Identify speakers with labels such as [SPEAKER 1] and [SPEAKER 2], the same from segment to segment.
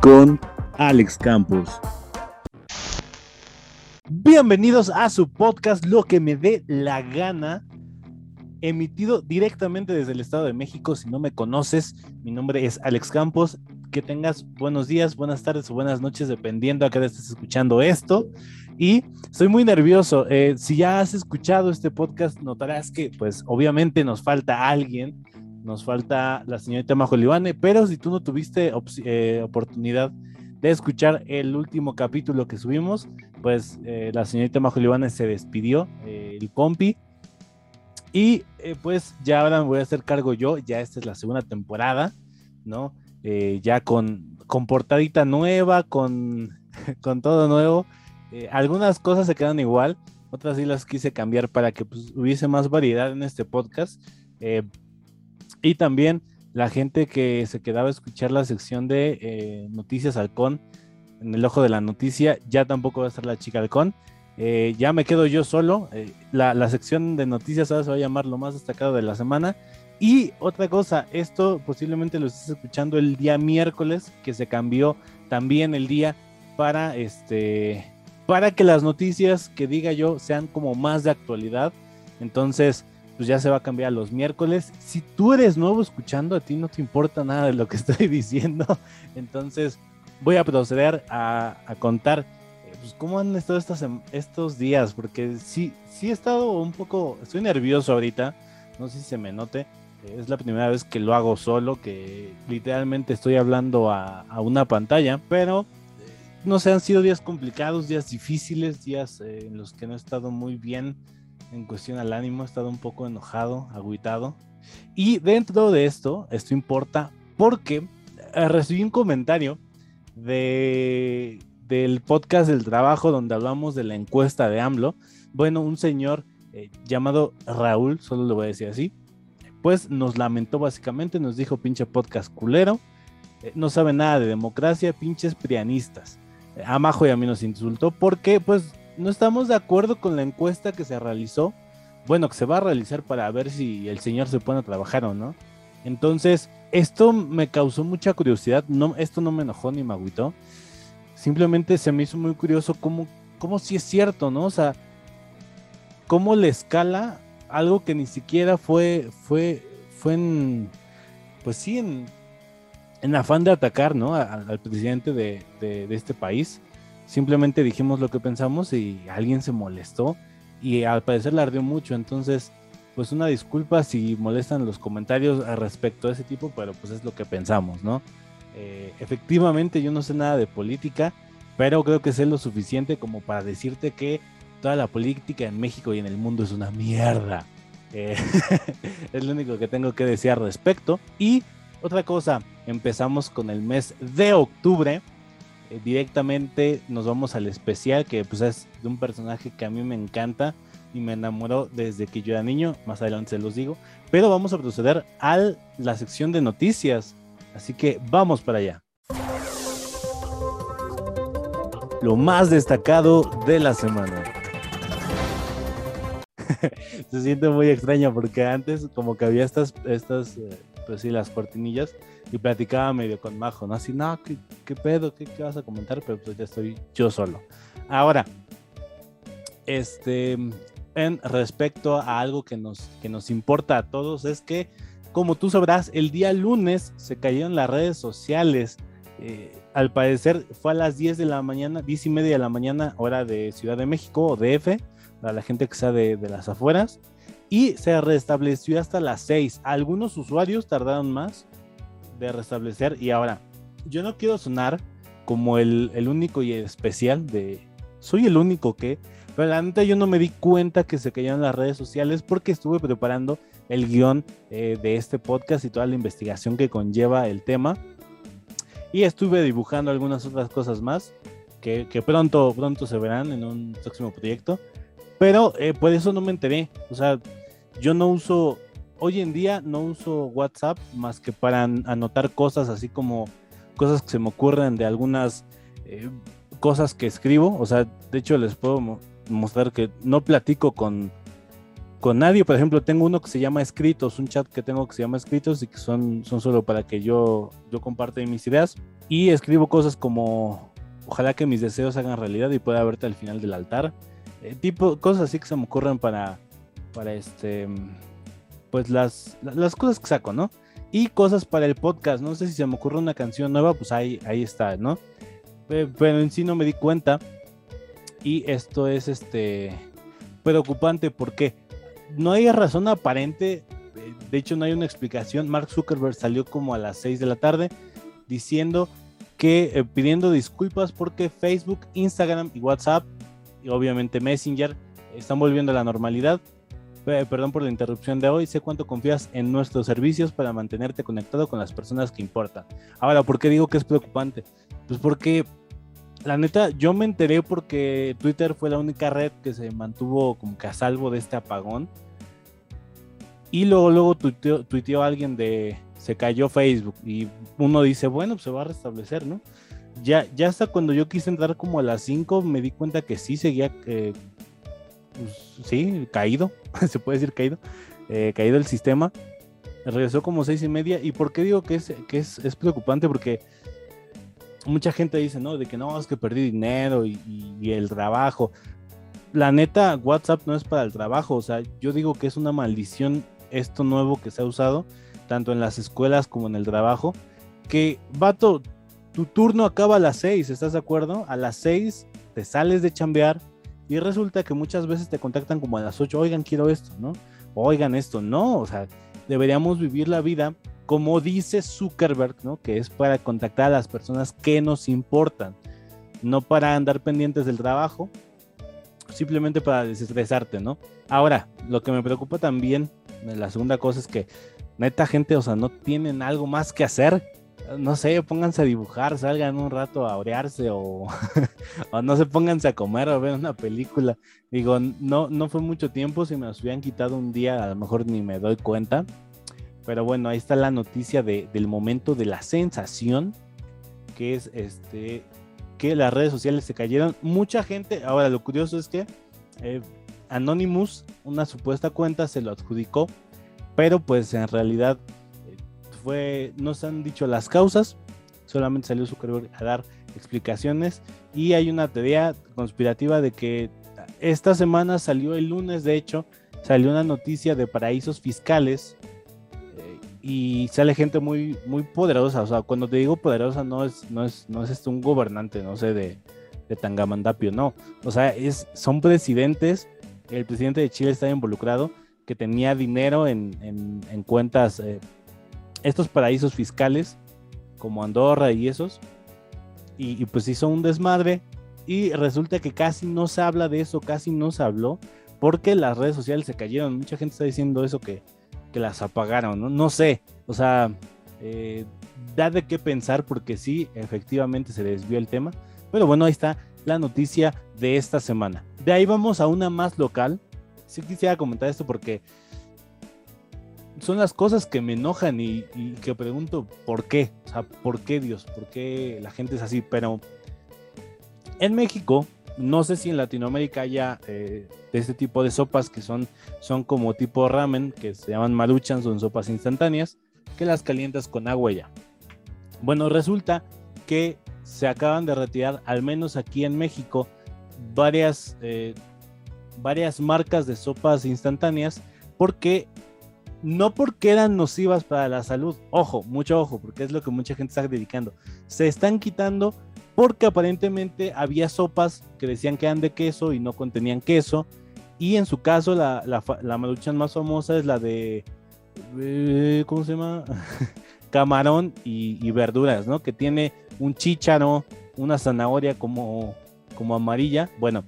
[SPEAKER 1] con Alex Campos.
[SPEAKER 2] Bienvenidos a su podcast Lo que me dé la gana, emitido directamente desde el Estado de México. Si no me conoces, mi nombre es Alex Campos. Que tengas buenos días, buenas tardes o buenas noches, dependiendo a qué estés escuchando esto. Y estoy muy nervioso. Eh, si ya has escuchado este podcast, notarás que, pues, obviamente nos falta alguien. Nos falta la señorita Majo Libane, pero si tú no tuviste eh, oportunidad de escuchar el último capítulo que subimos, pues eh, la señorita Majo se despidió, eh, el compi. Y eh, pues ya ahora me voy a hacer cargo yo, ya esta es la segunda temporada, ¿no? ya con, con portadita nueva, con, con todo nuevo. algunas cosas se quedan igual, otras sí las quise cambiar para que pues, hubiese más variedad en este podcast. Y también la gente que se quedaba a escuchar la sección de eh, Noticias Halcón en el ojo de la noticia, ya tampoco va a estar la chica Halcón. Eh, ya me quedo yo solo. Eh, la, sección de noticias ahora se va a llamar lo más destacado de la semana. Y otra cosa, esto posiblemente lo estés escuchando el día miércoles, que se cambió también el día para este para que las noticias que diga yo sean como más de actualidad. Entonces, pues ya se va a cambiar los miércoles. Si tú eres nuevo escuchando, a ti no te importa nada de lo que estoy diciendo. Entonces voy a proceder a, contar eh, pues, cómo han estado estos días, porque sí, sí he estado un poco, estoy nervioso ahorita, no sé si se me note. Es la primera vez que lo hago solo, que literalmente estoy hablando a, una pantalla, pero eh, no sé, han sido días complicados, días difíciles, días eh, en los que no he estado muy bien en cuestión al ánimo, he estado un poco enojado, agüitado. Y dentro de esto, esto importa porque eh, recibí un comentario de, del podcast del trabajo donde hablamos de la encuesta de AMLO. Bueno, un señor eh, llamado Raúl, solo le voy a decir así, pues nos lamentó básicamente, nos dijo pinche podcast culero, eh, no sabe nada de democracia, pinches prianistas. a Majo y a mí nos insultó porque pues no estamos de acuerdo con la encuesta que se realizó, bueno, que se va a realizar para ver si el señor se pone a trabajar o no. Entonces, esto me causó mucha curiosidad, no, esto no me enojó ni me agüitó, simplemente se me hizo muy curioso cómo, cómo si es cierto, ¿no? O sea, cómo le escala algo que ni siquiera fue, fue, fue en, pues sí, en, en afán de atacar, ¿no? al presidente de, de este país simplemente dijimos lo que pensamos y alguien se molestó y al parecer le ardió mucho. Entonces, pues una disculpa si molestan los comentarios respecto a ese tipo, pero pues es lo que pensamos, ¿no? Eh, efectivamente yo no sé nada de política, pero creo que sé lo suficiente como para decirte que toda la política en México y en el mundo es una mierda. Eh, es lo único que tengo que decir al respecto. Y otra cosa, empezamos con el mes de octubre directamente nos vamos al especial, que pues es de un personaje que a mí me encanta y me enamoró desde que yo era niño, más adelante se los digo, pero vamos a proceder a la sección de noticias, así que vamos para allá. Lo más destacado de la semana. se siente muy extraño porque antes como que había estas, estas eh, pues sí, las cortinillas y platicaba medio con Majo, ¿no? Así, no, ¿qué, pedo? ¿Qué, vas a comentar? Pero pues ya estoy yo solo. Ahora, este, en respecto a algo que nos, que nos importa a todos, es que, como tú sabrás, el día lunes se cayeron las redes sociales. Eh, al parecer fue a las 10 de la mañana, 10 y media de la mañana, hora de Ciudad de México o DF, para la gente que sea de, de las afueras, y se restableció hasta las 6. Algunos usuarios tardaron más, de restablecer. Y ahora, yo no quiero sonar como el, único y especial de soy el único que, pero la neta yo no me di cuenta que se cayeron las redes sociales porque estuve preparando el guion eh, de este podcast y toda la investigación que conlleva el tema. Y estuve dibujando algunas otras cosas más que, pronto, pronto se verán en un próximo proyecto. Pero eh, por eso no me enteré. O sea, yo no uso hoy en día no uso WhatsApp más que para anotar cosas así como cosas que se me ocurren de algunas eh, cosas que escribo. O sea, de hecho les puedo mostrar que no platico con, con nadie. Por ejemplo, tengo uno que se llama Escritos, un chat que tengo que se llama Escritos y que son, son solo para que yo, yo comparte mis ideas. Y escribo cosas como, ojalá que mis deseos hagan realidad y pueda verte al final del altar. Eh, tipo, cosas así que se me ocurren para, para este, pues las, las cosas que saco, ¿no? Y cosas para el podcast. No sé si se me ocurre una canción nueva, pues ahí, ahí está, ¿no? Pero en sí no me di cuenta. Y esto es este preocupante porque no hay razón aparente, de hecho no hay una explicación. Mark Zuckerberg salió como a las 6 de la tarde diciendo que eh, pidiendo disculpas porque Facebook, Instagram y WhatsApp y obviamente Messenger están volviendo a la normalidad. Perdón por la interrupción de hoy. Sé cuánto confías en nuestros servicios para mantenerte conectado con las personas que importan. Ahora, ¿por qué digo que es preocupante? Pues porque la neta, yo me enteré porque Twitter fue la única red que se mantuvo como que a salvo de este apagón. Y luego, luego tuiteó, alguien de se cayó Facebook. Y uno dice, bueno, pues se va a restablecer, ¿no? Ya, ya hasta cuando yo quise entrar como a las 5, me di cuenta que sí seguía, eh, pues, sí, caído, se puede decir caído, eh, caído el sistema. Regresó como seis y media. ¿Y por qué digo que es, que es, es preocupante? Porque mucha gente dice, ¿no? De que no, es que perdí dinero y, el trabajo. La neta, WhatsApp no es para el trabajo, o sea, yo digo que es una maldición esto nuevo que se ha usado, tanto en las escuelas como en el trabajo, que, vato, tu turno acaba a las 6, ¿estás de acuerdo? A las 6 te sales de chambear y resulta que muchas veces te contactan como a las 8, oigan, quiero esto, ¿no? Oigan esto, no, o sea, deberíamos vivir la vida como dice Zuckerberg, ¿no? Que es para contactar a las personas que nos importan, no para andar pendientes del trabajo, simplemente para desestresarte, ¿no? Ahora, lo que me preocupa también, la segunda cosa es que neta gente, o sea, no tienen algo más que hacer. No sé, pónganse a dibujar, salgan un rato a orearse o, no se pónganse a comer o a ver una película. Digo, no, no fue mucho tiempo, si me los hubieran quitado un día, a lo mejor ni me doy cuenta. Pero bueno, ahí está la noticia del momento de la sensación, que es este que las redes sociales se cayeron. Mucha gente, ahora lo curioso es que eh, Anonymous, una supuesta cuenta, se lo adjudicó, pero pues en realidad no se han dicho las causas, solamente salió Zuckerberg a dar explicaciones y hay una teoría conspirativa de que esta semana salió el lunes, de hecho, salió una noticia de paraísos fiscales y sale gente muy, muy poderosa. O sea, cuando te digo poderosa, no es, no es, no es este un gobernante, no sé, de, de Tangamandapio, no. O sea, es, son presidentes. El presidente de Chile está involucrado, que tenía dinero en, en, cuentas, eh, estos paraísos fiscales, como Andorra y esos. Y, y pues hizo un desmadre. Y resulta que casi no se habla de eso, casi no se habló, porque las redes sociales se cayeron. Mucha gente está diciendo eso que que las apagaron, ¿no? No sé, o sea, eh, da de qué pensar porque sí, efectivamente se desvió el tema. Pero bueno, ahí está la noticia de esta semana. De ahí vamos a una más local. Sí quisiera comentar esto porque son las cosas que me enojan y, y, que pregunto por qué. O sea, ¿por qué Dios? ¿Por qué la gente es así? Pero en México no sé si en Latinoamérica haya eh, este tipo de sopas que son, son como tipo ramen, que se llaman maruchan, son sopas instantáneas, que las calientas con agua ya. Bueno, resulta que se acaban de retirar, al menos aquí en México, varias, eh, varias marcas de sopas instantáneas, porque no porque eran nocivas para la salud, ojo, mucho ojo, porque es lo que mucha gente está dedicando, se están quitando porque aparentemente había sopas que decían que eran de queso y no contenían queso. Y en su caso, la, la, maruchan más famosa es la de. Eh, ¿Cómo se llama? Camarón y, verduras, ¿no? Que tiene un chícharo, una zanahoria como, como amarilla. Bueno,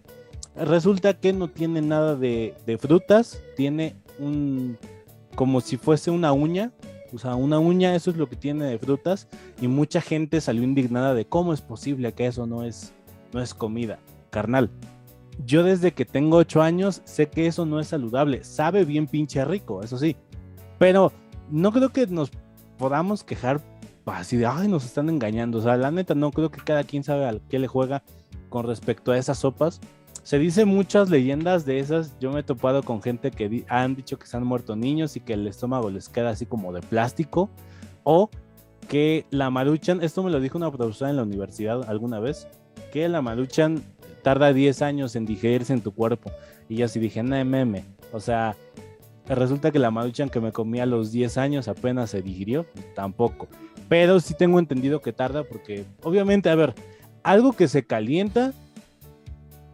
[SPEAKER 2] resulta que no tiene nada de frutas, tiene un. Como si fuese una uña, o sea, una uña, eso es lo que tiene de frutas. Y mucha gente salió indignada de cómo es posible que eso no es, no es comida. Carnal, yo desde que tengo 8 años sé que eso no es saludable. Sabe bien pinche rico, eso sí. Pero no creo que nos podamos quejar así de, ay, nos están engañando. O sea, la neta, no creo que cada quien sabe al qué le juega con respecto a esas sopas. Se dice muchas leyendas de esas. Yo me he topado con gente que han dicho que se han muerto niños y que el estómago les queda así como de plástico. O que la maruchan, esto me lo dijo una profesora en la universidad alguna vez, que la maruchan tarda 10 años en digerirse en tu cuerpo. Y yo así dije, no meme. O sea, resulta que la maruchan que me comí a los 10 años apenas se digirió. Tampoco. Pero sí tengo entendido que tarda porque, obviamente, a ver, algo que se calienta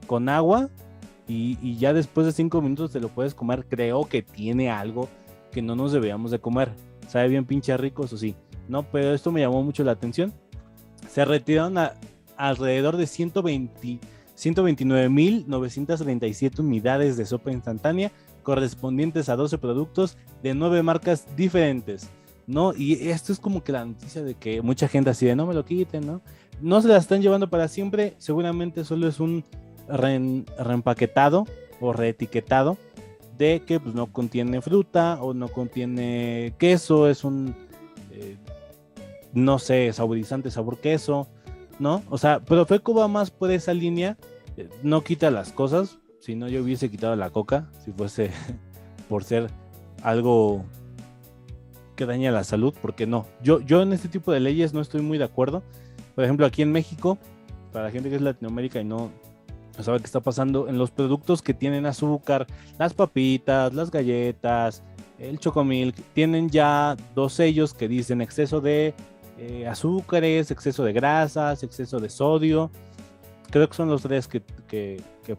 [SPEAKER 2] con agua y, ya después de 5 minutos te lo puedes comer, creo que tiene algo que no nos deberíamos de comer. Sabe bien pinche rico, eso sí. No, pero esto me llamó mucho la atención. Se retiraron alrededor de 120 129.937 unidades de sopa instantánea correspondientes a 12 productos de 9 marcas diferentes, ¿no? Y esto es como que la noticia de que mucha gente así de no me lo quiten, ¿no? No se la están llevando para siempre, seguramente solo es un reempaquetado o reetiquetado de que pues, no contiene fruta o no contiene queso, es un, eh, no sé, saborizante, sabor queso, ¿no? O sea, Profeco va más por esa línea, eh, no quita las cosas, si no yo hubiese quitado la coca, si fuese por ser algo que daña la salud, porque no, yo, yo en este tipo de leyes no estoy muy de acuerdo. Por ejemplo, aquí en México, para la gente que es Latinoamérica y no, sabe qué está pasando, en los productos que tienen azúcar, las papitas, las galletas, el chocomilk, tienen ya dos sellos que dicen exceso de eh, azúcares, exceso de grasas, exceso de sodio. Creo que son los tres que,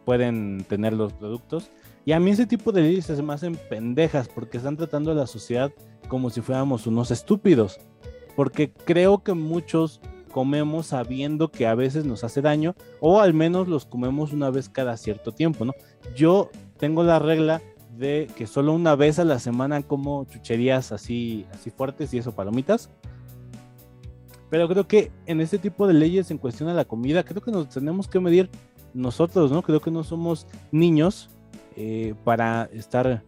[SPEAKER 2] pueden tener los productos. Y a mí ese tipo de leyes se me hacen pendejas porque están tratando a la sociedad como si fuéramos unos estúpidos. Porque creo que muchos comemos sabiendo que a veces nos hace daño o al menos los comemos una vez cada cierto tiempo, ¿no? Yo tengo la regla de que solo una vez a la semana como chucherías así, así fuertes y eso, palomitas. Pero creo que en este tipo de leyes en cuestión a la comida, creo que nos tenemos que medir nosotros, ¿no? Creo que no somos niños eh, para estar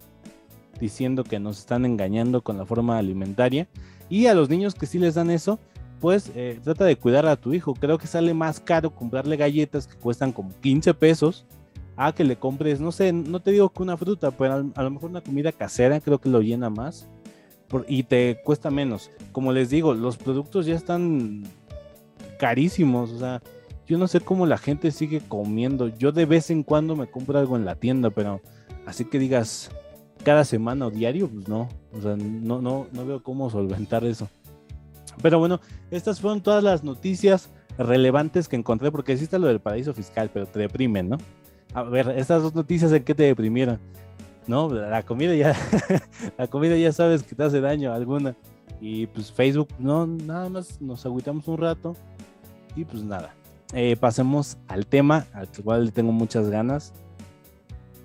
[SPEAKER 2] diciendo que nos están engañando con la forma alimentaria. Y a los niños que sí les dan eso, pues eh, trata de cuidar a tu hijo. Creo que sale más caro comprarle galletas que cuestan como 15 pesos a que le compres, no sé, no te digo que una fruta, pero a lo mejor una comida casera creo que lo llena más y te cuesta menos. Como les digo, los productos ya están carísimos, o sea, yo no sé cómo la gente sigue comiendo. Yo de vez en cuando me compro algo en la tienda, pero así que digas cada semana o diario, pues no, o sea, no, no, no veo cómo solventar eso. Pero bueno, estas fueron todas las noticias relevantes que encontré, porque existe lo del paraíso fiscal, pero te deprimen, ¿no? A ver, estas dos noticias, ¿en qué te deprimieron? ¿no? La comida ya, la comida ya sabes que te hace daño alguna. Y pues Facebook, no, nada más nos agüitamos un rato y pues nada. Eh, pasemos al tema al cual tengo muchas ganas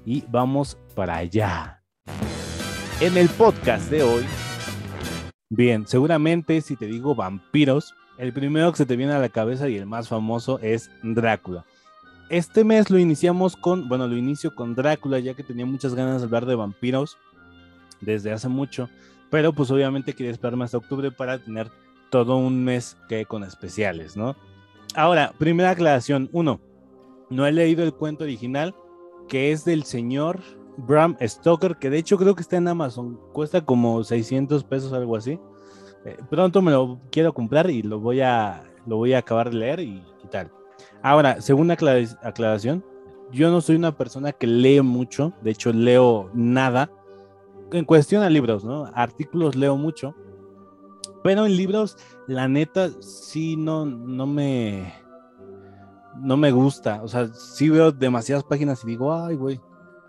[SPEAKER 2] y vamos para allá. En el podcast de hoy, bien, seguramente si te digo vampiros, el primero que se te viene a la cabeza y el más famoso es Drácula este mes lo iniciamos con, bueno, lo inicio con Drácula, ya que tenía muchas ganas de hablar de vampiros desde hace mucho, pero pues obviamente quería esperarme hasta octubre para tener todo un mes que con especiales, ¿no? Ahora, primera aclaración, uno, no he leído el cuento original, que es del señor Bram Stoker, que de hecho creo que está en Amazon, cuesta como 600 pesos, algo así. Eh, pronto me lo quiero comprar y lo voy a, lo voy a acabar de leer y tal. Ahora, segunda aclaración, yo no soy una persona que lee mucho, de hecho leo nada. En cuestión a libros, ¿no? Artículos leo mucho, pero en libros, la neta, sí no, no me, no me gusta. O sea, sí veo demasiadas páginas y digo, ay, güey.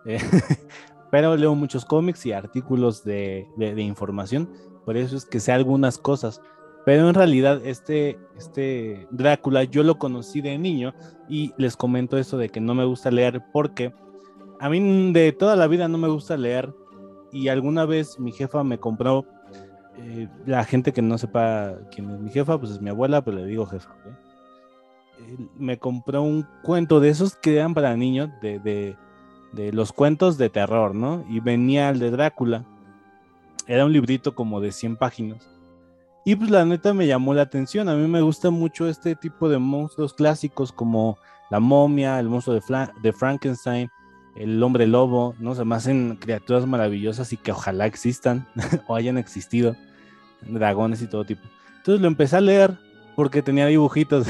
[SPEAKER 2] Eh, pero leo muchos cómics y artículos de, de información, por eso es que sé algunas cosas pero en realidad este, este Drácula yo lo conocí de niño y les comento eso de que no me gusta leer porque a mí de toda la vida no me gusta leer y alguna vez mi jefa me compró, eh, la gente que no sepa quién es mi jefa, pues es mi abuela, pero le digo jefa. me compró un cuento de esos que eran para niños, de, de, de los cuentos de terror, ¿no? Y venía el de Drácula. Era un librito como de 100 páginas y pues la neta me llamó la atención. A mí me gusta mucho este tipo de monstruos clásicos como la momia, el monstruo de, Frankenstein, el hombre lobo, ¿no? Se me hacen criaturas maravillosas y que ojalá existan o hayan existido, dragones y todo tipo. Entonces lo empecé a leer porque tenía dibujitos,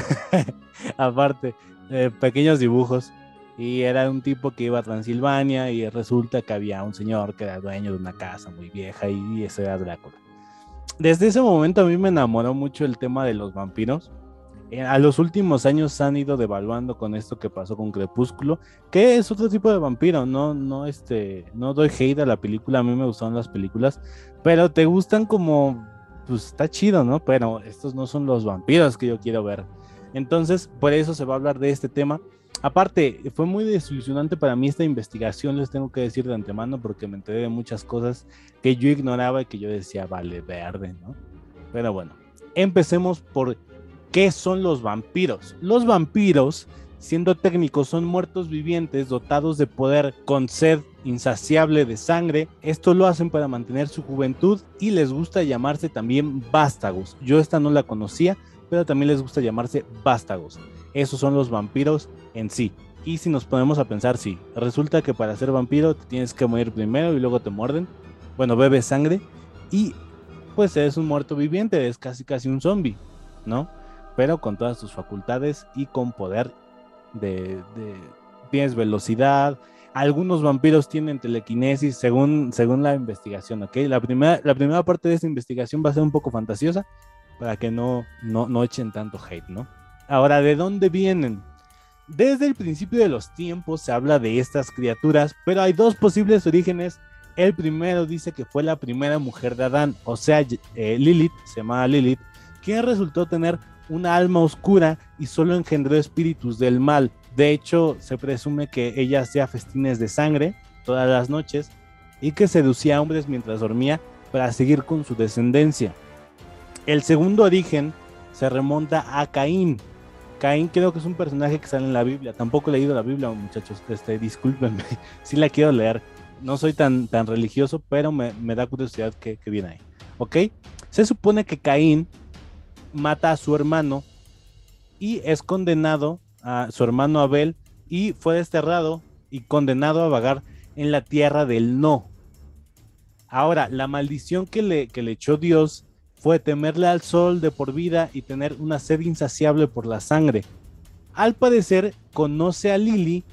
[SPEAKER 2] aparte, eh, pequeños dibujos. Y era un tipo que iba a Transilvania y resulta que había un señor que era dueño de una casa muy vieja y, ese era Drácula. Desde ese momento a mí me enamoró mucho el tema de los vampiros. Eh, a los últimos años se han ido devaluando con esto que pasó con Crepúsculo, que es otro tipo de vampiro, no, no, este, no doy hate a la película, a mí me gustaron las películas, pero te gustan como, pues está chido, ¿no? Pero estos no son los vampiros que yo quiero ver. Entonces, por eso se va a hablar de este tema. Aparte, fue muy desilusionante para mí esta investigación, les tengo que decir de antemano, porque me enteré de muchas cosas que yo ignoraba y que yo decía, vale, verde, ¿no? Pero bueno, empecemos por qué son los vampiros. Los vampiros, siendo técnicos, son muertos vivientes dotados de poder con sed insaciable de sangre. Esto lo hacen para mantener su juventud y les gusta llamarse también vástagos. Yo esta no la conocía, pero también les gusta llamarse vástagos. Esos son los vampiros en sí. Y si nos ponemos a pensar, sí, resulta que para ser vampiro te tienes que morir primero y luego te muerden. Bueno, bebes sangre y pues eres un muerto viviente, es casi casi un zombie, ¿no? Pero con todas tus facultades y con poder de, tienes velocidad. Algunos vampiros tienen telequinesis según, según la investigación, ¿ok? La primera, la primera parte de esta investigación va a ser un poco fantasiosa para que no, no, no echen tanto hate, ¿no? Ahora, ¿de dónde vienen? Desde el principio de los tiempos se habla de estas criaturas, pero hay dos posibles orígenes. El primero dice que fue la primera mujer de Adán, o sea, eh, Lilith, se llamaba Lilith, quien resultó tener una alma oscura y solo engendró espíritus del mal. De hecho, se presume que ella hacía festines de sangre todas las noches y que seducía a hombres mientras dormía para seguir con su descendencia. El segundo origen se remonta a Caín, Caín creo que es un personaje que sale en la Biblia. Tampoco he leído la Biblia, muchachos. Este, discúlpenme. sí la quiero leer. No soy tan, tan religioso, pero me, da curiosidad que, que, viene ahí. ¿Ok? Se supone que Caín mata a su hermano y es condenado a su hermano Abel y fue desterrado y condenado a vagar en la tierra del no. Ahora, la maldición que le, que le echó Dios fue temerle al sol de por vida y tener una sed insaciable por la sangre. Al parecer, conoce a Lily,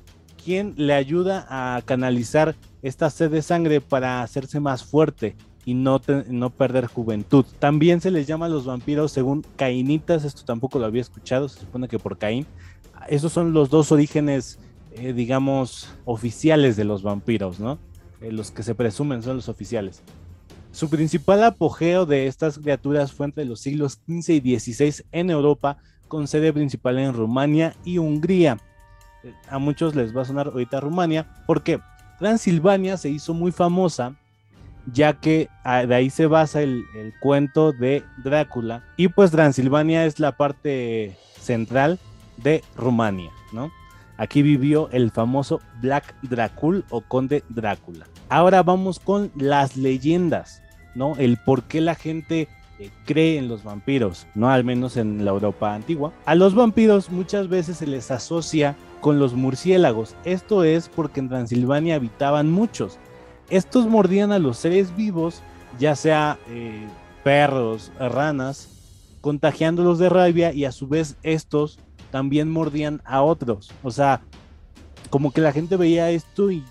[SPEAKER 2] quien le ayuda a canalizar esta sed de sangre para hacerse más fuerte y no, no perder juventud. También se les llama a los vampiros según cainitas, esto tampoco lo había escuchado, se supone que por Caín. Esos son los dos orígenes, eh, digamos, oficiales de los vampiros, ¿no? Eh, los que se presumen son los oficiales. Su principal apogeo de estas criaturas fue entre los siglos XV y XVI en Europa, con sede principal en Rumania y Hungría. A muchos les va a sonar ahorita Rumania, porque Transilvania se hizo muy famosa, ya que ah, de ahí se basa el, cuento de Drácula, y pues Transilvania es la parte central de Rumania, ¿no? Aquí vivió el famoso Black Dracul o Conde Drácula. Ahora vamos con las leyendas. ¿No? El por qué la gente eh, cree en los vampiros, ¿no? Al menos en la Europa antigua. A los vampiros muchas veces se les asocia con los murciélagos. Esto es porque en Transilvania habitaban muchos. Estos mordían a los seres vivos, ya sea eh, perros, ranas, contagiándolos de rabia y a su vez estos también mordían a otros. O sea, como que la gente veía esto y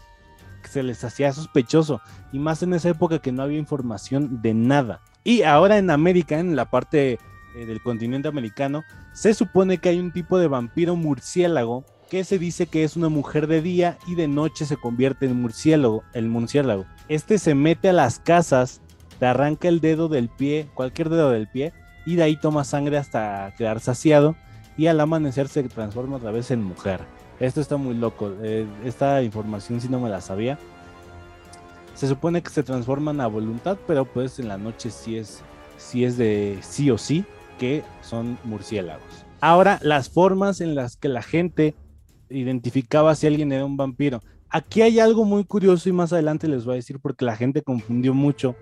[SPEAKER 2] se les hacía sospechoso y más en esa época que no había información de nada. Y ahora en América, en la parte eh, del continente americano, se supone que hay un tipo de vampiro murciélago que se dice que es una mujer de día y de noche se convierte en murciélago, el murciélago. Este se mete a las casas, te arranca el dedo del pie, cualquier dedo del pie, y de ahí toma sangre hasta quedar saciado y al amanecer se transforma otra vez en mujer. Esto está muy loco. Eh, esta información si no me la sabía. Se supone que se transforman a voluntad, pero pues en la noche sí es, sí es de sí o sí que son murciélagos. Ahora, las formas en las que la gente identificaba si alguien era un vampiro. Aquí hay algo muy curioso y más adelante les voy a decir porque la gente confundió mucho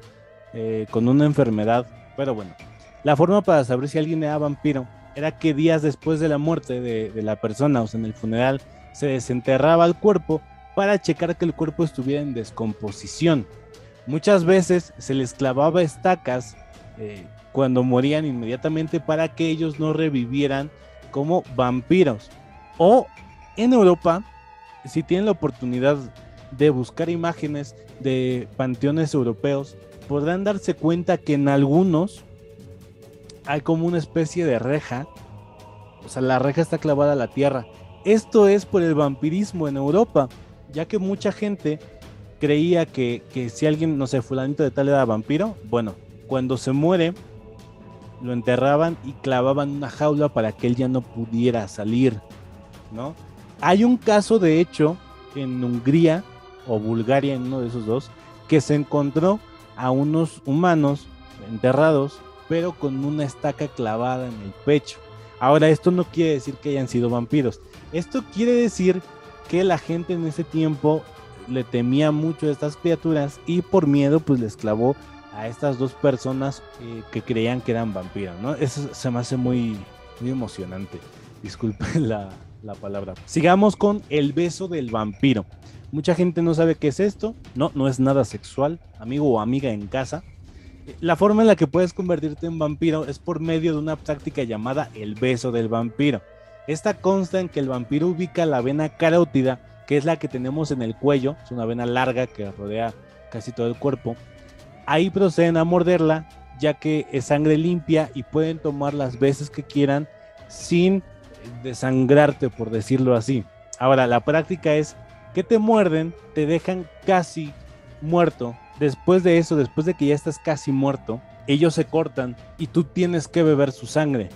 [SPEAKER 2] eh, con una enfermedad. Pero bueno, la forma para saber si alguien era vampiro era que días después de la muerte de, la persona, o sea, en el funeral, se desenterraba el cuerpo para checar que el cuerpo estuviera en descomposición. Muchas veces se les clavaba estacas eh, cuando morían inmediatamente para que ellos no revivieran como vampiros. O en Europa, si tienen la oportunidad de buscar imágenes de panteones europeos, podrán darse cuenta que en algunos hay como una especie de reja. O sea, la reja está clavada a la tierra. Esto es por el vampirismo en Europa, ya que mucha gente creía que, que si alguien, no sé, fulanito de tal era vampiro, bueno, cuando se muere, lo enterraban y clavaban una jaula para que él ya no pudiera salir, ¿no? Hay un caso, de hecho, en Hungría o Bulgaria, en uno de esos dos, que se encontró a unos humanos enterrados, pero con una estaca clavada en el pecho. Ahora, esto no quiere decir que hayan sido vampiros. Esto quiere decir que la gente en ese tiempo le temía mucho a estas criaturas y por miedo pues les clavó a estas dos personas eh, que creían que eran vampiros, ¿no? Eso se me hace muy, muy emocionante. Disculpen la, la palabra. Sigamos con el beso del vampiro. Mucha gente no sabe qué es esto. No, no es nada sexual, amigo o amiga en casa. La forma en la que puedes convertirte en vampiro es por medio de una práctica llamada el beso del vampiro. Esta consta en que el vampiro ubica la vena carótida que es la que tenemos en el cuello, es una vena larga que rodea casi todo el cuerpo. Ahí proceden a morderla, ya que es sangre limpia y pueden tomar las veces que quieran sin desangrarte, por decirlo así. Ahora, la práctica es que te muerden, te dejan casi muerto. Después de eso, después de que ya estás casi muerto, ellos se cortan y tú tienes que beber su sangre.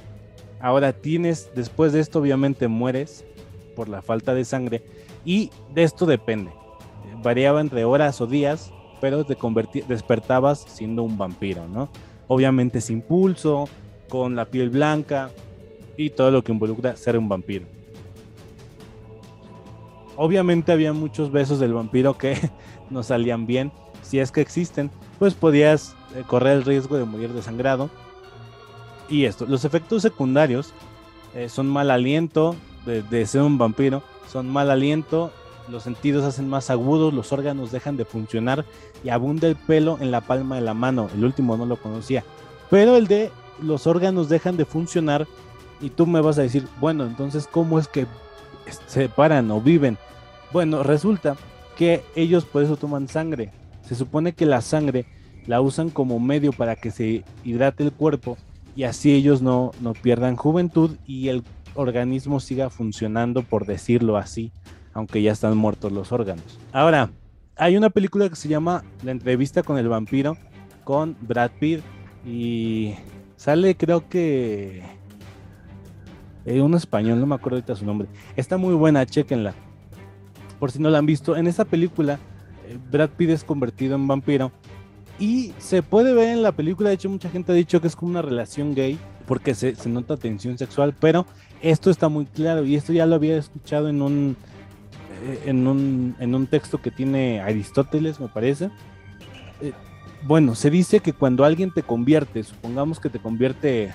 [SPEAKER 2] Ahora tienes, después de esto obviamente mueres por la falta de sangre y de esto depende. Variaba entre horas o días, pero te despertabas siendo un vampiro, ¿no? Obviamente sin pulso, con la piel blanca y todo lo que involucra ser un vampiro. Obviamente había muchos besos del vampiro que no salían bien. Si es que existen, pues podías eh, correr el riesgo de morir desangrado. Y esto, los efectos secundarios eh, son mal aliento de ser un vampiro, son mal aliento, los sentidos hacen más agudos, los órganos dejan de funcionar y abunda el pelo en la palma de la mano. El último no lo conocía. Pero el de los órganos dejan de funcionar y tú me vas a decir, bueno, entonces, ¿cómo es que se paran o viven? Bueno, resulta que ellos por eso toman sangre. Se supone que la sangre la usan como medio para que se hidrate el cuerpo y así ellos no, no pierdan juventud y el organismo siga funcionando, por decirlo así, aunque ya están muertos los órganos. Ahora, hay una película que se llama La entrevista con el vampiro, con Brad Pitt, y sale creo que eh, un español, no me acuerdo ahorita su nombre. Está muy buena, chequenla. Por si no la han visto, en esa película Brad Pitt es convertido en vampiro y se puede ver en la película, de hecho mucha gente ha dicho que es como una relación gay porque se, nota tensión sexual, pero esto está muy claro y esto ya lo había escuchado en un, eh, en un, en un texto que tiene Aristóteles, me parece. Eh, bueno, se dice que cuando alguien te convierte, supongamos que te convierte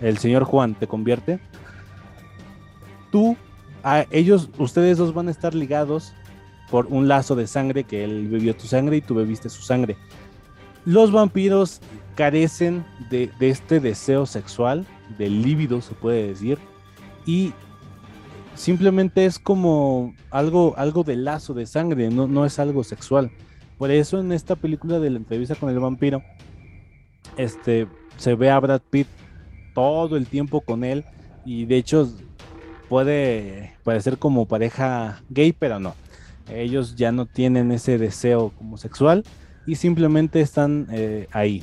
[SPEAKER 2] el señor Juan, te convierte, tú, a ellos, ustedes dos van a estar ligados por un lazo de sangre que él bebió tu sangre y tú bebiste su sangre. Los vampiros carecen de, este deseo sexual, del líbido se puede decir, y simplemente es como algo, algo de lazo de sangre, no, no es algo sexual. Por eso en esta película de la entrevista con el vampiro, este, se ve a Brad Pitt todo el tiempo con él y de hecho puede parecer como pareja gay, pero no. Ellos ya no tienen ese deseo como sexual y simplemente están eh, ahí,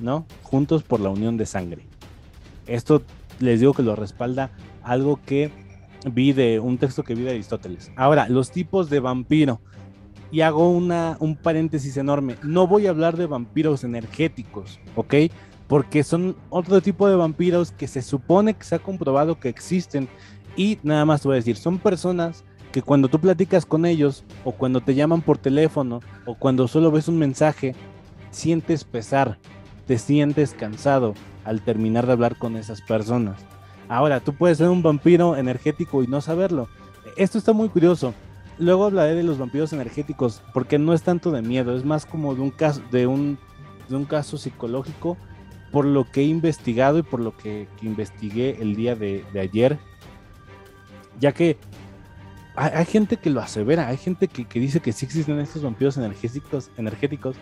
[SPEAKER 2] ¿no? Juntos por la unión de sangre. Esto les digo que lo respalda algo que vi de un texto que vi de Aristóteles. Ahora, los tipos de vampiro. Y hago una, un paréntesis enorme. No voy a hablar de vampiros energéticos, ¿ok? Porque son otro tipo de vampiros que se supone que se ha comprobado que existen. Y nada más te voy a decir, son personas que cuando tú platicas con ellos, o cuando te llaman por teléfono, o cuando solo ves un mensaje, sientes pesar, te sientes cansado al terminar de hablar con esas personas. Ahora, tú puedes ser un vampiro energético y no saberlo. Esto está muy curioso. Luego hablaré de los vampiros energéticos, porque no es tanto de miedo, es más como de un caso, de un, de un caso psicológico, por lo que he investigado y por lo que, investigué el día de, ayer. Ya que hay, gente que lo asevera, hay gente que, dice que sí existen estos vampiros energéticos, energéticos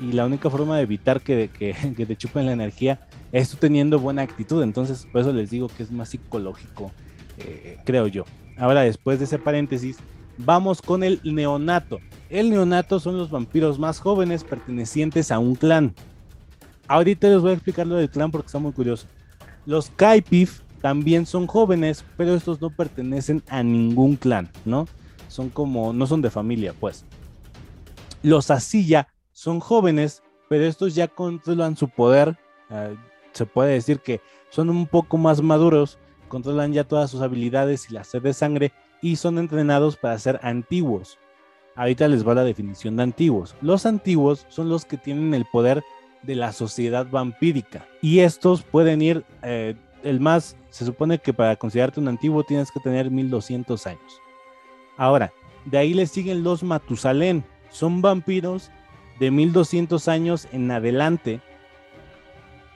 [SPEAKER 2] y la única forma de evitar que, que, te chupen la energía es tú teniendo buena actitud. Entonces, por eso les digo que es más psicológico, eh, creo yo. Ahora, después de ese paréntesis, vamos con el neonato. El neonato son los vampiros más jóvenes pertenecientes a un clan. Ahorita les voy a explicar lo del clan porque está muy curioso. Los Kaipif también son jóvenes, pero estos no pertenecen a ningún clan, ¿no? Son como, no son de familia, pues. Los Asilla son jóvenes, pero estos ya controlan su poder. Ah, se puede decir que son un poco más maduros, controlan ya todas sus habilidades y la sed de sangre y son entrenados para ser antiguos. Ahorita les va la definición de antiguos. Los antiguos son los que tienen el poder de la sociedad vampírica y estos pueden ir, eh, el más, se supone que para considerarte un antiguo tienes que tener 1200 años. Ahora, de ahí le siguen los Matusalén, son vampiros de 1200 años en adelante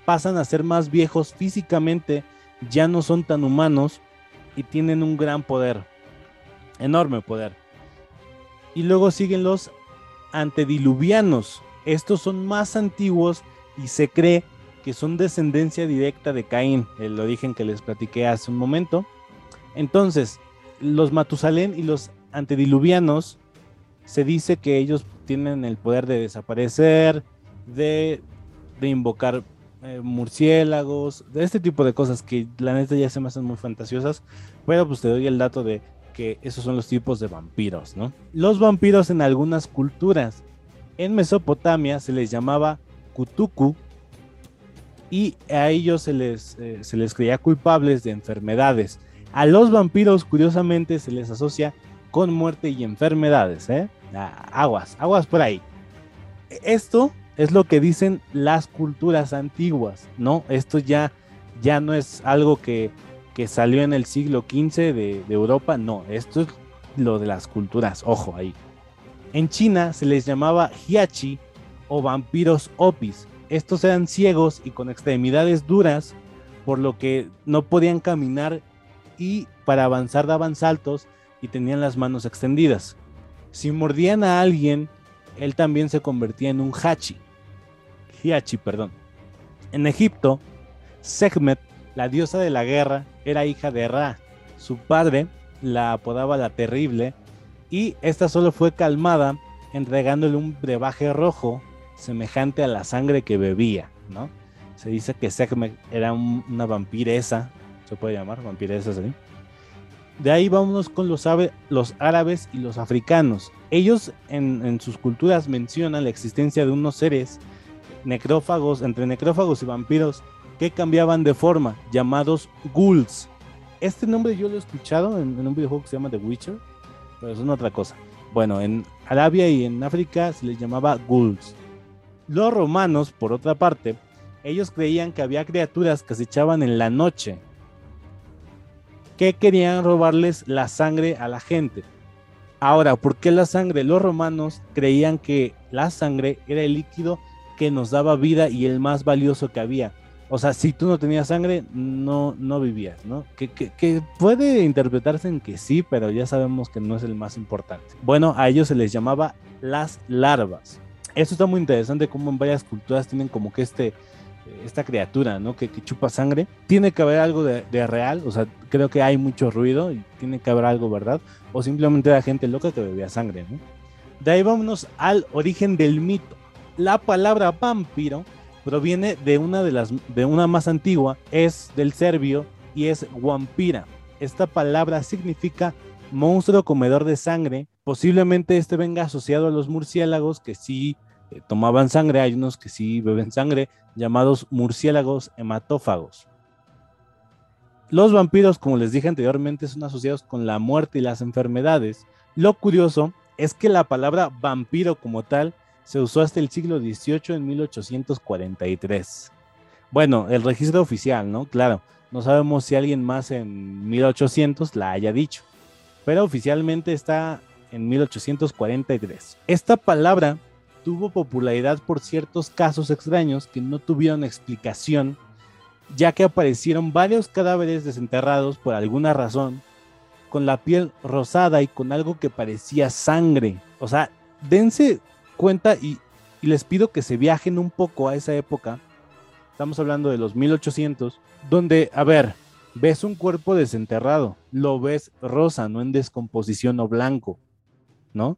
[SPEAKER 2] pasan a ser más viejos físicamente, ya no son tan humanos y tienen un gran poder, enorme poder. Y luego siguen los antediluvianos. Estos son más antiguos y se cree que son descendencia directa de Caín, el origen que les platiqué hace un momento. Entonces, los Matusalén y los antediluvianos se dice que ellos tienen el poder de desaparecer, de, invocar eh, murciélagos, de este tipo de cosas que la neta ya se me hacen muy fantasiosas, pero pues te doy el dato de que esos son los tipos de vampiros, ¿no? Los vampiros en algunas culturas, en Mesopotamia se les llamaba kutuku y a ellos se les, eh, se les creía culpables de enfermedades. A los vampiros, curiosamente, se les asocia con muerte y enfermedades, ¿eh? aguas, aguas por ahí. Esto es lo que dicen las culturas antiguas, ¿no? Esto ya, ya no es algo que, salió en el siglo XV de, de, Europa, no, esto es lo de las culturas, ojo ahí. En China se les llamaba hiachi o vampiros opis. Estos eran ciegos y con extremidades duras, por lo que no podían caminar y para avanzar daban saltos y tenían las manos extendidas. Si mordían a alguien, él también se convertía en un hachi. Hiachi, perdón. En Egipto, Sekhmet, la diosa de la guerra, era hija de Ra. Su padre la apodaba la Terrible y esta solo fue calmada entregándole un brebaje rojo semejante a la sangre que bebía, ¿no? Se dice que Sekhmet era una vampiresa, se puede llamar vampiresa. De ahí vámonos con los, árabes y los africanos. Ellos en, sus culturas mencionan la existencia de unos seres necrófagos, entre necrófagos y vampiros, que cambiaban de forma, llamados ghouls. Este nombre yo lo he escuchado en, un videojuego que se llama The Witcher, pero es una otra cosa. Bueno, en Arabia y en África se les llamaba ghouls. Los romanos, por otra parte, ellos creían que había criaturas que se echaban en la noche, que querían robarles la sangre a la gente. Ahora, ¿por qué la sangre? Los romanos creían que la sangre era el líquido que nos daba vida y el más valioso que había. O sea, si tú no tenías sangre, no, no vivías, ¿no? Que, que, puede interpretarse en que sí, pero ya sabemos que no es el más importante. Bueno, a ellos se les llamaba las larvas. Esto está muy interesante, como en varias culturas tienen como que este, esta criatura, ¿no? Que, chupa sangre. Tiene que haber algo de, real, o sea, creo que hay mucho ruido y tiene que haber algo, ¿verdad? O simplemente era gente loca que bebía sangre, ¿no? De ahí vámonos al origen del mito. La palabra vampiro proviene de una de las de una más antigua, es del serbio y es wampira. Esta palabra significa monstruo comedor de sangre. Posiblemente este venga asociado a los murciélagos que sí eh, tomaban sangre, hay unos que sí beben sangre, llamados murciélagos hematófagos. Los vampiros, como les dije anteriormente, son asociados con la muerte y las enfermedades. Lo curioso es que la palabra vampiro como tal se usó hasta el siglo XVIII en 1843. Bueno, el registro oficial, ¿no? Claro, No sabemos si alguien más en 1800 la haya dicho, pero oficialmente está en 1843. Esta palabra tuvo popularidad por ciertos casos extraños que no tuvieron explicación, ya que aparecieron varios cadáveres desenterrados por alguna razón, con la piel rosada y con algo que parecía sangre. O sea, dense cuenta y, les pido que se viajen un poco a esa época. Estamos hablando de los 1800, donde, a ver, ves un cuerpo desenterrado, lo ves rosa, no en descomposición o blanco, ¿no?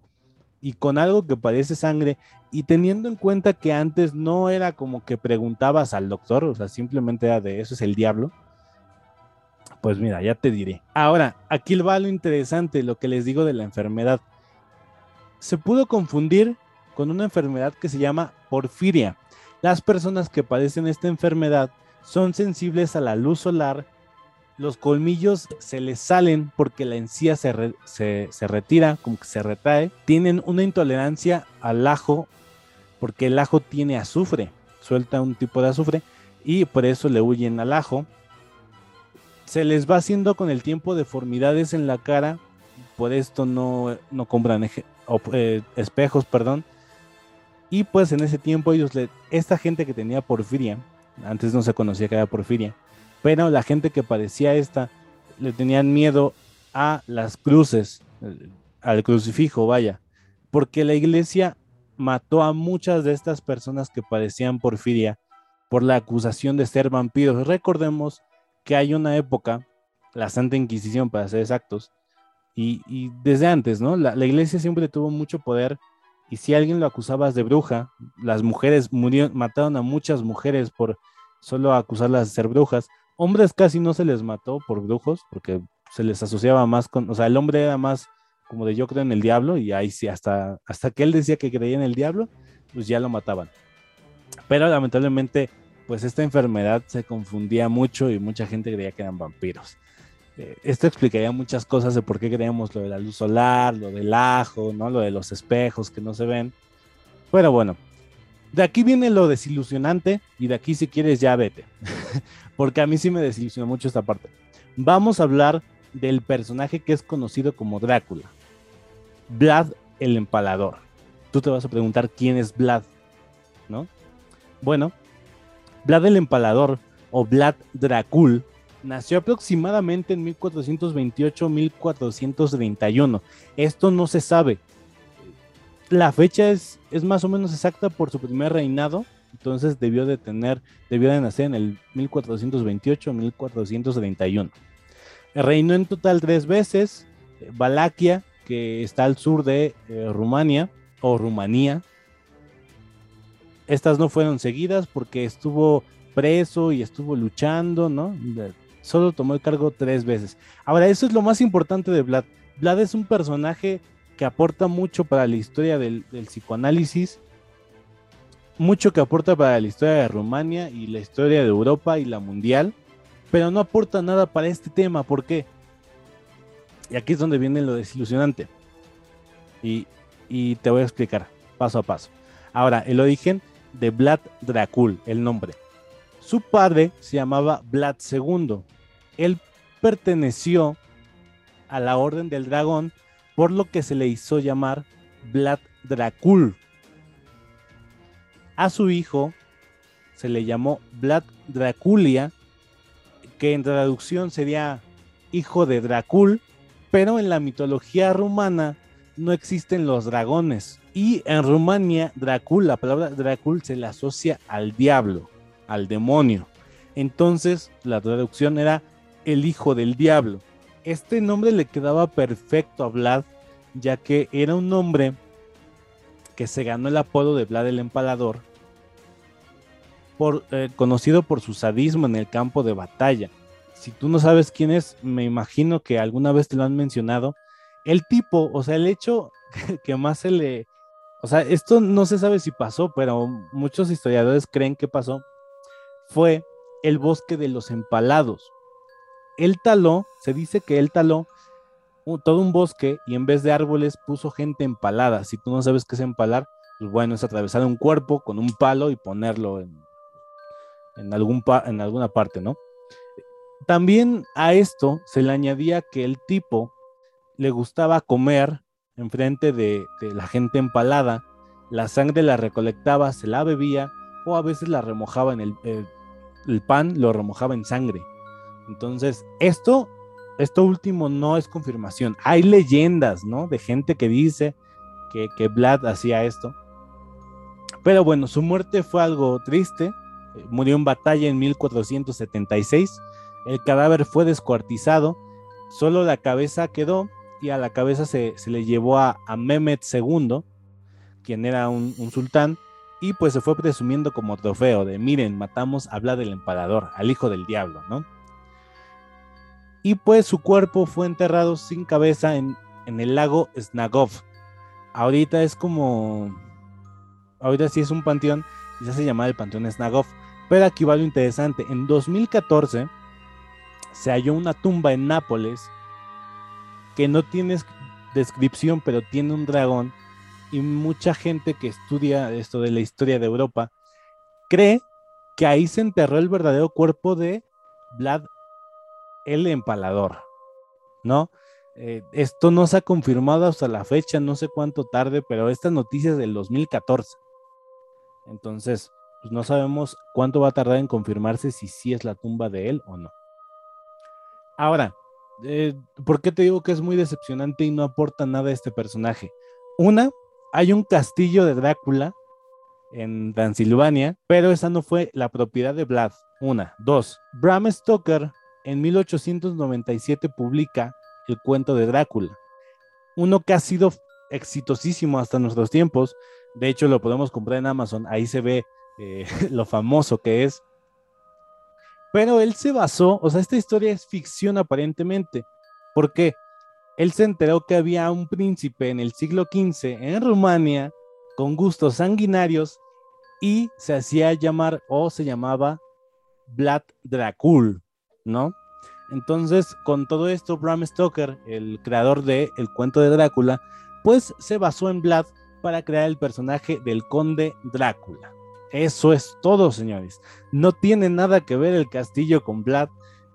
[SPEAKER 2] Y con algo que parece sangre, y teniendo en cuenta que antes no era como que preguntabas al doctor, o sea, simplemente era de eso es el diablo. Pues mira, ya te diré. Ahora, aquí va lo interesante, lo que les digo de la enfermedad. Se pudo confundir con una enfermedad que se llama porfiria. Las personas que padecen esta enfermedad son sensibles a la luz solar, los colmillos se les salen porque la encía se, se, retira, como que se retrae, tienen una intolerancia al ajo porque el ajo tiene azufre, suelta un tipo de azufre y por eso le huyen al ajo. Se les va haciendo con el tiempo deformidades en la cara, por esto no, no compran eh, espejos, perdón. Y pues en ese tiempo ellos, le, esta gente que tenía porfiria, antes no se conocía que era porfiria, pero la gente que padecía esta le tenían miedo a las cruces, eh, al crucifijo, vaya, porque la iglesia mató a muchas de estas personas que padecían porfiria por la acusación de ser vampiros. Recordemos que hay una época, la Santa Inquisición para ser exactos, y, desde antes, ¿no? La, la, iglesia siempre tuvo mucho poder y si alguien lo acusabas de bruja, las mujeres murieron, mataron a muchas mujeres por solo acusarlas de ser brujas. Hombres casi no se les mató por brujos, porque se les asociaba más con, o sea, el hombre era más como de yo creo en el diablo, y ahí sí, hasta, hasta que él decía que creía en el diablo, pues ya lo mataban. Pero lamentablemente, pues esta enfermedad se confundía mucho y mucha gente creía que eran vampiros. Eh, esto explicaría muchas cosas de por qué creemos lo de la luz solar, lo del ajo, ¿no? Lo de los espejos que no se ven. Pero bueno, de aquí viene lo desilusionante y de aquí si quieres ya vete. Porque a mí sí me desilusionó mucho esta parte. Vamos a hablar del personaje que es conocido como Drácula. Vlad el Empalador. Tú te vas a preguntar quién es Vlad, ¿no? Bueno, Vlad el Empalador o Vlad Dracul nació aproximadamente en 1428-1431. Esto no se sabe. La fecha es, es más o menos exacta por su primer reinado, entonces debió de tener, debió de nacer en el 1428-1431. Reinó en total tres veces, Valaquia, que está al sur de eh, Rumania o Rumanía. Estas no fueron seguidas porque estuvo preso y estuvo luchando, ¿no? solo tomó el cargo tres veces. Ahora, eso es lo más importante de Vlad. Vlad es un personaje que aporta mucho para la historia del, psicoanálisis, mucho que aporta para la historia de Rumania y la historia de Europa y la mundial, pero no aporta nada para este tema. ¿Por qué? Y aquí es donde viene lo desilusionante. Y, y te voy a explicar paso a paso. Ahora, el origen de Vlad Dracul, el nombre. Su padre se llamaba Vlad II él perteneció a la Orden del Dragón, por lo que se le hizo llamar Vlad Dracul. A su hijo se le llamó Vlad Draculia, que en traducción sería hijo de Dracul, pero en la mitología rumana no existen los dragones. Y en Rumania, Dracul, la palabra Dracul se le asocia al diablo, al demonio. Entonces, la traducción era el hijo del diablo. Este nombre le quedaba perfecto a Vlad, ya que era un nombre que se ganó el apodo de Vlad el Empalador, por, eh, conocido por su sadismo en el campo de batalla. Si tú no sabes quién es, me imagino que alguna vez te lo han mencionado. El tipo, o sea, el hecho que más se le... O sea, esto no se sabe si pasó, pero muchos historiadores creen que pasó. Fue el bosque de los empalados él taló, se dice que él taló todo un bosque y en vez de árboles puso gente empalada. Si tú no sabes qué es empalar, pues bueno, es atravesar un cuerpo con un palo y ponerlo en, algún en alguna parte, ¿no? también a esto se le añadía que el tipo le gustaba comer enfrente de, la gente empalada, la sangre la recolectaba, se la bebía o a veces la remojaba en el, el pan, lo remojaba en sangre. Entonces, esto, esto último no es confirmación. Hay leyendas, ¿no? De gente que dice que, que Vlad hacía esto. Pero bueno, su muerte fue algo triste. Murió en batalla en 1476. El cadáver fue descuartizado. Solo la cabeza quedó y a la cabeza se, le llevó a, Mehmet II, quien era un, sultán, y pues se fue presumiendo como trofeo de, miren, matamos a Vlad el Empalador, al hijo del diablo, ¿no? Y pues su cuerpo fue enterrado sin cabeza en, el lago Snagov. Ahorita es como, ahorita sí es un panteón, ya se llama el panteón Snagov, pero aquí va lo interesante, en 2014 se halló una tumba en Nápoles que no tiene descripción, pero tiene un dragón y mucha gente que estudia esto de la historia de Europa cree que ahí se enterró el verdadero cuerpo de Vlad el empalador, ¿no? Eh, esto no se ha confirmado hasta la fecha, no sé cuánto tarde, pero esta noticia es del 2014. Entonces, pues no sabemos cuánto va a tardar en confirmarse si sí es la tumba de él o no. Ahora, eh, ¿por qué te digo que es muy decepcionante y no aporta nada a este personaje? Una, hay un castillo de Drácula en Transilvania, pero esa no fue la propiedad de Vlad. Una. Dos, Bram Stoker en 1897 publica El cuento de Drácula, uno que ha sido exitosísimo hasta nuestros tiempos. De hecho, lo podemos comprar en Amazon, ahí se ve eh, lo famoso que es. Pero él se basó, o sea, esta historia es ficción aparentemente, porque él se enteró que había un príncipe en el siglo XV en Rumania con gustos sanguinarios y se hacía llamar o se llamaba Vlad Dracul. ¿No? Entonces, con todo esto, Bram Stoker, el creador de El cuento de Drácula, pues se basó en Vlad para crear el personaje del conde Drácula. Eso es todo, señores. No tiene nada que ver el castillo con Vlad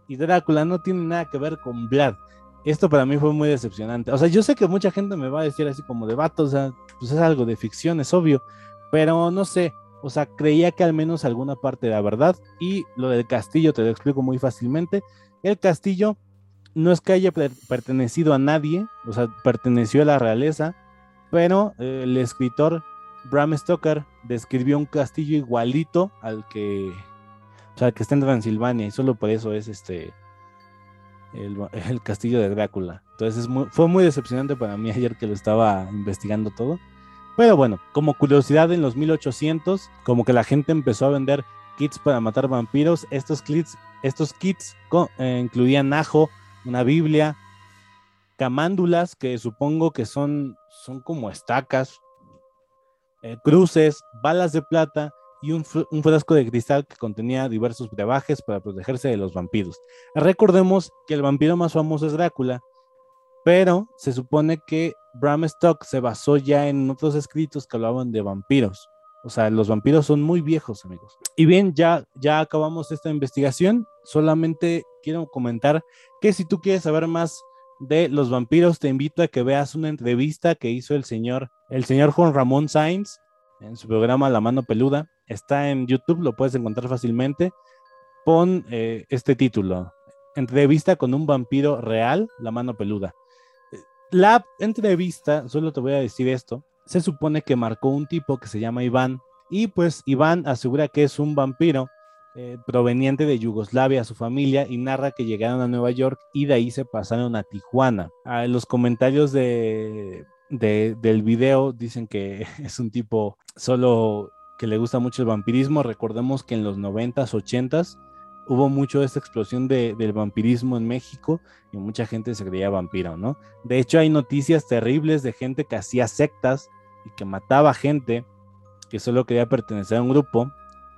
[SPEAKER 2] y Drácula no tiene nada que ver con Vlad. Esto para mí fue muy decepcionante. O sea, yo sé que mucha gente me va a decir así como de vato, o sea, pues es algo de ficción, es obvio, pero no sé, o sea, creía que al menos alguna parte era verdad. Y lo del castillo te lo explico muy fácilmente. El castillo no es que haya pertenecido a nadie, o sea, perteneció a la realeza, pero eh, el escritor Bram Stoker describió un castillo igualito al que, o sea, que está en Transilvania, y solo por eso es este el, castillo de Drácula. Entonces fue muy decepcionante para mí ayer que lo estaba investigando todo. Pero bueno, como curiosidad en los 1800, como que la gente empezó a vender kits para matar vampiros. Estos kits, estos kits eh, incluían ajo, una Biblia, camándulas, que supongo que son, son como estacas, eh, cruces, balas de plata y un, un, frasco de cristal que contenía diversos brebajes para protegerse de los vampiros. Recordemos que el vampiro más famoso es Drácula, pero se supone que Bram Stock se basó ya en otros escritos que hablaban de vampiros. O sea, los vampiros son muy viejos, amigos. Y bien, ya, ya acabamos esta investigación. Solamente quiero comentar que si tú quieres saber más de los vampiros, te invito a que veas una entrevista que hizo el señor, el señor Juan Ramón Sainz en su programa La Mano Peluda. Está en YouTube, lo puedes encontrar fácilmente. Pon eh, este título, entrevista con un vampiro real, La Mano Peluda. La entrevista, solo te voy a decir esto, se supone que marcó un tipo que se llama Iván y pues Iván asegura que es un vampiro eh, proveniente de Yugoslavia, su familia, y narra que llegaron a Nueva York y de ahí se pasaron a Tijuana. Ah, los comentarios de, del video dicen que es un tipo solo que le gusta mucho el vampirismo. Recordemos que en los 90s, 80s hubo mucho esta explosión de, del vampirismo en México y mucha gente se creía vampiro, ¿no? De hecho, hay noticias terribles de gente que hacía sectas y que mataba gente que solo quería pertenecer a un grupo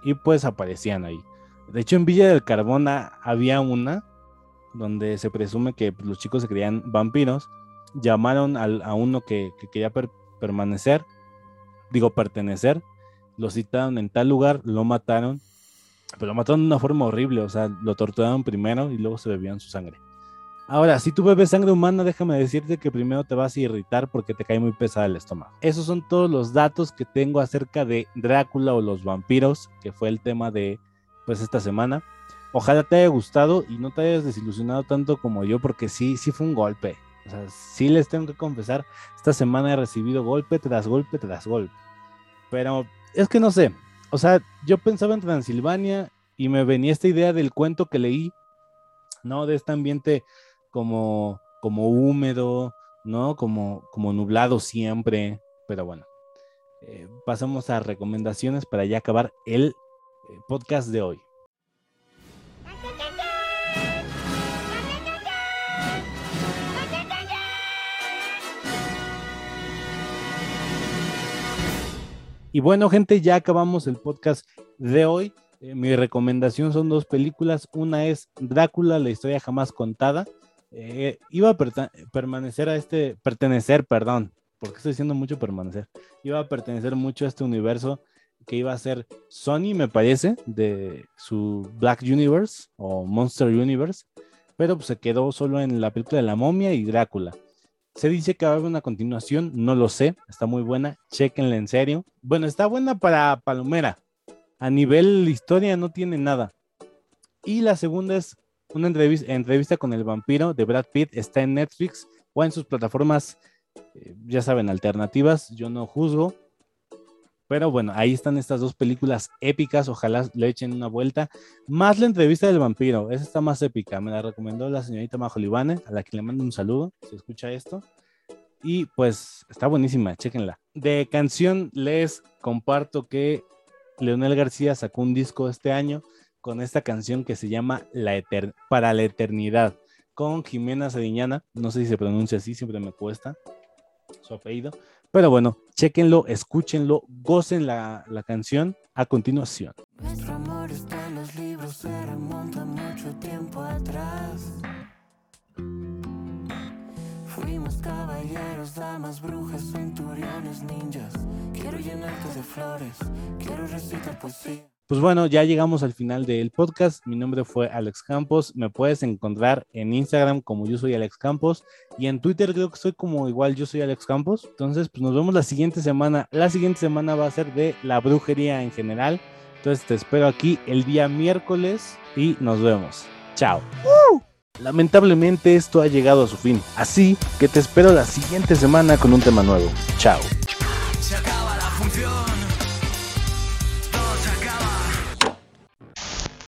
[SPEAKER 2] y pues aparecían ahí. De hecho, en Villa del Carbona había una donde se presume que pues, los chicos se creían vampiros, llamaron a uno que, quería permanecer, digo pertenecer, lo citaron en tal lugar, lo mataron Pero lo mataron de una forma horrible, o sea, lo torturaron primero y luego se bebían su sangre. Ahora, si tú bebes sangre humana, déjame decirte que primero te vas a irritar porque te cae muy pesada el estómago. Esos son todos los datos que tengo acerca de Drácula o los vampiros, que fue el tema de pues esta semana. Ojalá te haya gustado y no te hayas desilusionado tanto como yo, porque sí, sí fue un golpe. O sea, sí les tengo que confesar, esta semana he recibido golpe tras golpe tras golpe. Pero es que no sé, o sea, yo pensaba en Transilvania y me venía esta idea del cuento que leí, ¿no? De este ambiente como, como húmedo, ¿no? Como, como nublado siempre, pero bueno. Eh, pasamos a recomendaciones para ya acabar el eh, podcast de hoy. Y bueno, gente, ya acabamos el podcast de hoy. Eh, mi recomendación son dos películas. Una es Drácula, la historia jamás contada. Eh, iba a permanecer a este, pertenecer, perdón, porque estoy diciendo mucho permanecer. Iba a pertenecer mucho a este universo que iba a ser Sony, me parece, de su Black Universe o Monster Universe, pero pues, se quedó solo en la película de la momia y Drácula. Se dice que va a haber una continuación, no lo sé, está muy buena, chequenla en serio. Bueno, está buena para Palomera. A nivel historia no tiene nada. Y la segunda es una entrevista, con el vampiro de Brad Pitt, está en Netflix o en sus plataformas, eh, ya saben, alternativas, yo no juzgo. Pero bueno, ahí están estas dos películas épicas, ojalá le echen una vuelta. Más la entrevista del vampiro, esa está más épica, me la recomendó la señorita Majolibane, a la que le mando un saludo, si escucha esto. Y pues está buenísima, chéquenla. De canción les comparto que Leonel García sacó un disco este año con esta canción que se llama la Para la Eternidad, con Jimena Sediñana, no sé si se pronuncia así, siempre me cuesta su apellido, pero bueno, chequenlo, escúchenlo, gocen la, la canción a continuación. Nuestro amor está en los libros, se remonta mucho tiempo atrás. Fuimos caballeros, damas, brujas, centuriones, ninjas. Quiero llenarte de flores, quiero recitar poesía. Pues bueno, ya llegamos al final del podcast. Mi nombre fue Alex Campos. Me puedes encontrar en Instagram como yo soy Alex Campos y en Twitter creo que soy como igual yo soy Alex Campos. Entonces, pues nos vemos la siguiente semana. La siguiente semana va a ser de la brujería en general. Entonces te espero aquí el día miércoles y nos vemos. Chao. Lamentablemente esto ha llegado a su fin, así que te espero la siguiente semana con un tema nuevo. Chao.